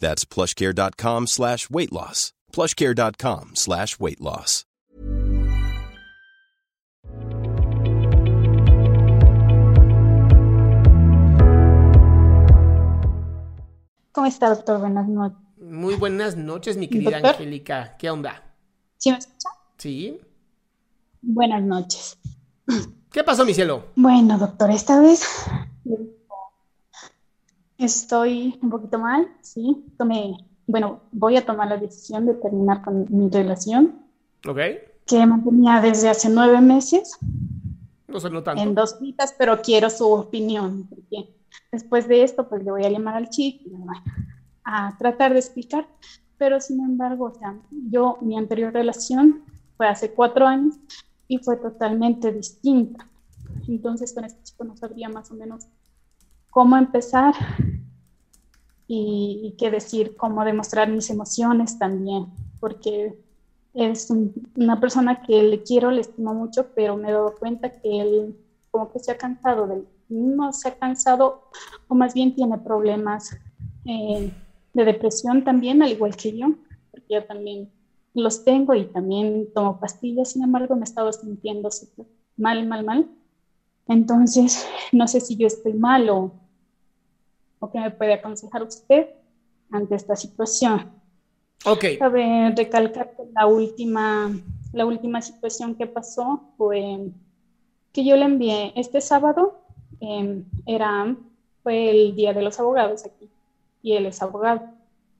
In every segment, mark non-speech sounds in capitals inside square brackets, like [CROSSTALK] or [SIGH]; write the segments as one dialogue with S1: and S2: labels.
S1: That's plushcare.com slash weight loss. plushcare.com slash weight loss.
S2: ¿Cómo está, doctor? Buenas noches.
S3: Muy buenas noches, mi querida
S2: ¿Doctor?
S3: Angélica. ¿Qué onda?
S2: ¿Sí me escucha?
S3: ¿Sí?
S2: Buenas noches.
S3: ¿Qué pasó, mi cielo?
S2: Bueno, doctor, esta vez estoy un poquito mal, sí. Tomé, bueno, voy a tomar la decisión de terminar con mi relación
S3: ¿Ok?
S2: que mantenía desde hace nueve meses
S3: No sonó tanto.
S2: en dos citas, pero quiero su opinión. Porque después de esto, pues le voy a llamar al chico y a tratar de explicar. Pero sin embargo, o sea, yo, mi anterior relación fue hace cuatro años y fue totalmente distinta. Entonces, con este chico no sabría más o menos cómo empezar y, qué decir, cómo demostrar mis emociones también, porque es un- una persona que le quiero, le estimo mucho, pero me he dado cuenta que él como que se ha cansado de no se ha cansado, o más bien tiene problemas eh, de depresión también, al igual que yo, porque yo también los tengo y también tomo pastillas, sin embargo me he estado sintiendo mal, mal, mal. Entonces, [LAUGHS] no sé si yo estoy mal o, o qué me puede aconsejar usted ante esta situación.
S3: Ok.
S2: Cabe recalcar que la última, la última situación que pasó fue que yo le envié este sábado, eh, era, fue el Día de los Abogados aquí, y él es abogado.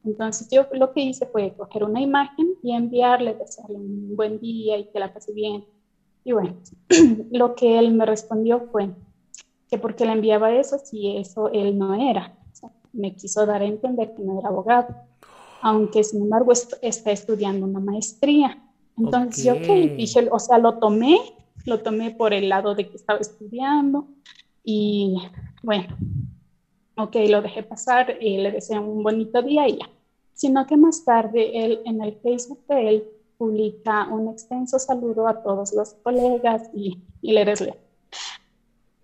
S2: Entonces yo lo que hice fue coger una imagen y enviarle, desearle un buen día y que la pase bien. Y bueno, [CLEARS THROAT] lo que él me respondió fue que porque le enviaba eso, si eso él no era. O sea, me quiso dar a entender que no era abogado aunque sin embargo est- está estudiando una maestría. Entonces yo que dije, o sea, lo tomé, lo tomé por el lado de que estaba estudiando y bueno, ok, lo dejé pasar y le deseé un bonito día y ya. Sino que más tarde él en el Facebook de él publica un extenso saludo a todos los colegas y, y le deseo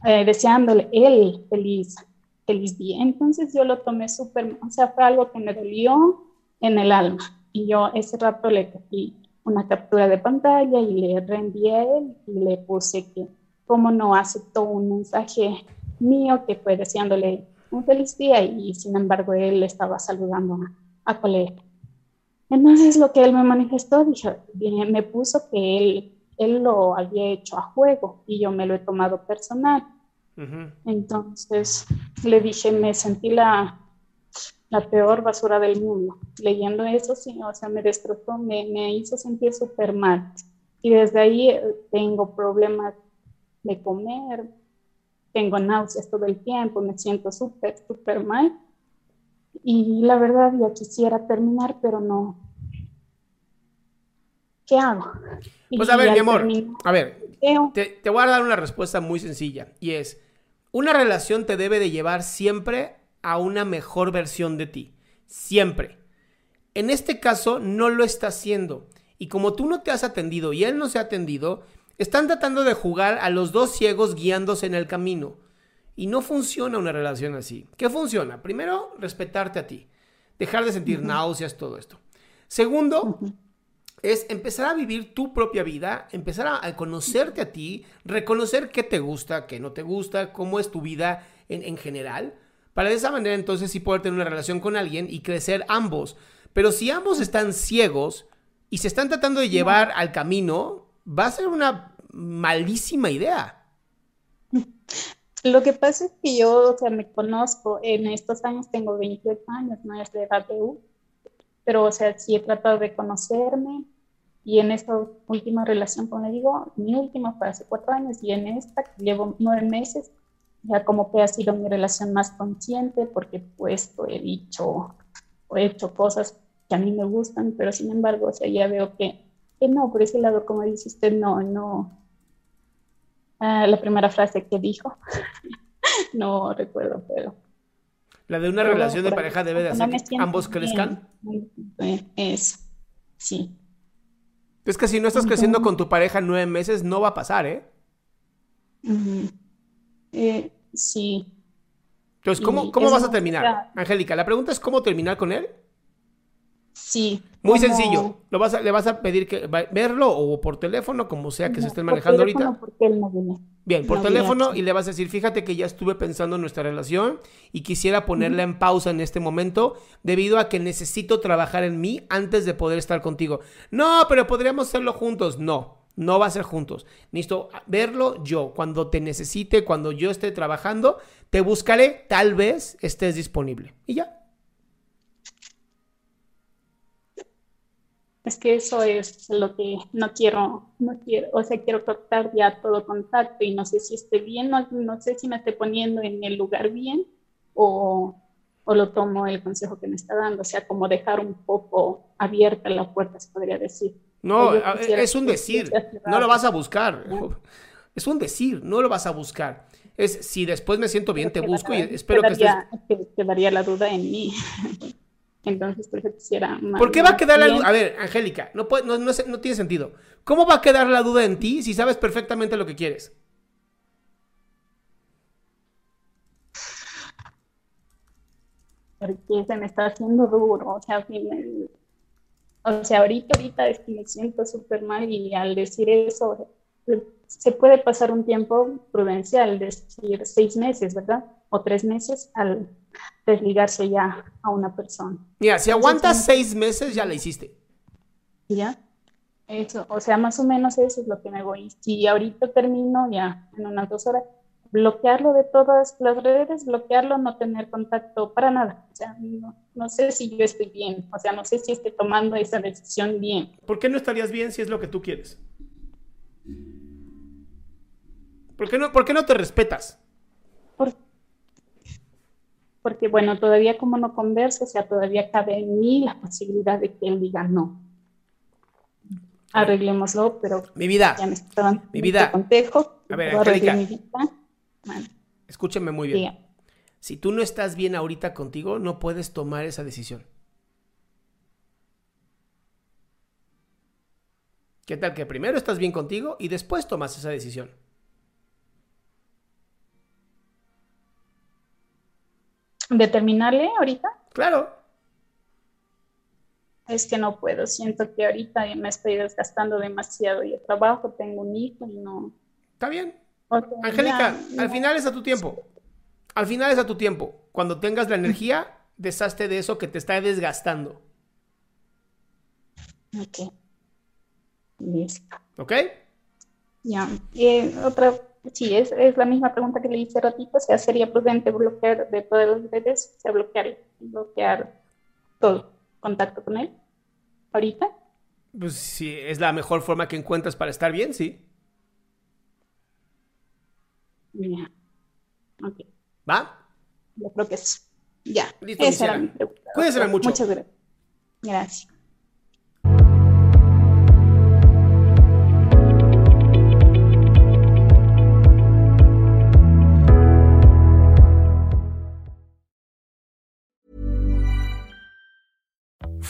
S2: eh, deseándole él feliz, feliz día. Entonces yo lo tomé súper, o sea, fue algo que me dolió en el alma. Y yo ese rato le cogí una captura de pantalla y le reenvié y le puse que cómo no aceptó un mensaje mío que fue deseándole un feliz día y sin embargo él estaba saludando a, a colega. Entonces lo que él me manifestó, me puso que él, él lo había hecho a juego y yo me lo he tomado personal. Entonces le dije, me sentí la, la peor basura del mundo. Leyendo eso, sí, o sea, me destrozó, me, me hizo sentir súper mal. Y desde ahí eh, tengo problemas de comer, tengo náuseas todo el tiempo, me siento súper, súper mal. Y la verdad, ya quisiera terminar, pero no. ¿Qué hago?
S3: Pues a ver, mi amor, a ver, te, te voy a dar una respuesta muy sencilla y es, una relación te debe de llevar siempre a una mejor versión de ti, siempre. En este caso no lo está haciendo y como tú no te has atendido y él no se ha atendido, están tratando de jugar a los dos ciegos guiándose en el camino y no funciona una relación así. ¿Qué funciona? Primero, respetarte a ti, dejar de sentir náuseas, todo esto. Segundo, es empezar a vivir tu propia vida, empezar a, a conocerte a ti, reconocer qué te gusta, qué no te gusta, cómo es tu vida en, en general, para de esa manera entonces sí poder tener una relación con alguien y crecer ambos. Pero si ambos están ciegos y se están tratando de llevar al camino, va a ser una malísima idea.
S2: Lo que pasa es que yo, o sea, me conozco, en estos años tengo 28 años, no es de edad de U, pero, o sea, sí he tratado de conocerme y en esta última relación, como le digo, mi última fue hace cuatro años y en esta que llevo nueve meses, ya como que ha sido mi relación más consciente porque pues he dicho o he hecho cosas que a mí me gustan, pero sin embargo, o sea, ya veo que, que no, por ese lado, como dice usted, no, no, Ah, la primera frase que dijo. [LAUGHS] no recuerdo, pero.
S3: La de una relación de pareja debe de hacer que ambos crezcan.
S2: Es, sí.
S3: Es que si no estás creciendo con tu pareja nueve meses, no va a pasar, ¿eh?
S2: eh sí.
S3: Entonces, ¿cómo, cómo vas a terminar? Angélica, la pregunta es cómo terminar con él.
S2: Sí.
S3: Muy sencillo. Lo vas le vas a pedir que verlo o por teléfono, como sea que se estén manejando ahorita. Bien, por teléfono y le vas a decir, fíjate que ya estuve pensando en nuestra relación y quisiera ponerla en pausa en este momento debido a que necesito trabajar en mí antes de poder estar contigo. No, pero podríamos hacerlo juntos. No, no va a ser juntos. Necesito verlo yo. Cuando te necesite, cuando yo esté trabajando, te buscaré, tal vez estés disponible. Y ya.
S2: Es que eso es lo que no quiero, no quiero, o sea, quiero cortar ya todo contacto y no sé si esté bien, no, no sé si me esté poniendo en el lugar bien o, o, lo tomo el consejo que me está dando, o sea, como dejar un poco abierta la puerta, se podría decir.
S3: No, es un decir, no lo vas a buscar. [LAUGHS] Es un decir, no lo vas a buscar. Es si después me siento bien, te busco y espero que estés...
S2: Quedaría la duda en mí. [LAUGHS] Entonces, por eso quisiera...
S3: ¿Por qué va a quedar la duda? A ver, Angélica, no, puede, no, no, tiene sentido. ¿Cómo va a quedar la duda en ti si sabes perfectamente lo que quieres?
S2: Porque se me está haciendo duro, o sea, o sea, ahorita, ahorita es que me siento súper mal y al decir eso, se puede pasar un tiempo prudencial, decir seis meses, ¿verdad? O tres meses al desligarse ya a una persona.
S3: Mira, si aguantas seis meses, ya la hiciste.
S2: Ya, eso, o sea, más o menos eso es lo que me voy. Si ahorita termino ya en unas dos horas, bloquearlo de todas las redes, bloquearlo, no tener contacto para nada. O sea, no, no, sé si yo estoy bien, o sea, no sé si estoy tomando esa decisión bien.
S3: ¿Por qué no estarías bien si es lo que tú quieres? ¿Por qué no, por qué no te respetas?
S2: porque bueno, todavía como no converso, o sea, todavía cabe en mí la posibilidad de que él diga no. Arreglémoslo, pero
S3: mi vida,
S2: ya me estaban
S3: mi vida, a ver, Angélica, escúchame muy bien. Si tú no estás bien ahorita contigo, no puedes tomar esa decisión. ¿Qué tal que primero estás bien contigo y después tomas esa decisión?
S2: Determinarle ahorita?
S3: Claro.
S2: Es que no puedo, siento que ahorita me estoy desgastando demasiado. Yo trabajo, tengo un hijo y no.
S3: Está bien. Angélica, al final es a tu tiempo. Al final es a tu tiempo. Cuando tengas la energía, deshazte de eso que te está desgastando.
S2: Ok. Listo.
S3: ¿Ok?
S2: Ya. Eh, otra Sí, es, es, la misma pregunta que le hice ratito, o sea, sería prudente bloquear de todas las redes, o sea, bloquear, bloquear todo contacto con él, ahorita.
S3: Pues sí, es la mejor forma que encuentras para estar bien, sí.
S2: Ya, ok.
S3: ¿Va?
S2: Yo creo que sí. Ya,
S3: Listo, esa era mi pregunta. Cuídense mucho.
S2: Muchas gracias. Gracias.